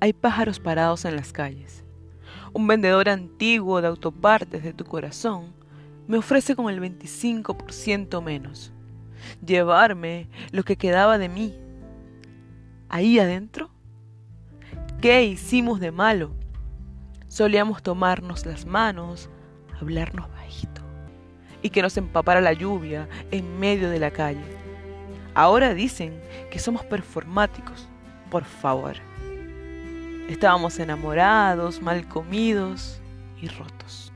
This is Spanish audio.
hay pájaros parados en las calles. Un vendedor antiguo de autopartes de tu corazón me ofrece con el 25% menos llevarme lo que quedaba de mí. Ahí adentro, ¿qué hicimos de malo? Solíamos tomarnos las manos, hablarnos bajito y que nos empapara la lluvia en medio de la calle. Ahora dicen que somos performáticos. Por favor. Estábamos enamorados, mal comidos y rotos.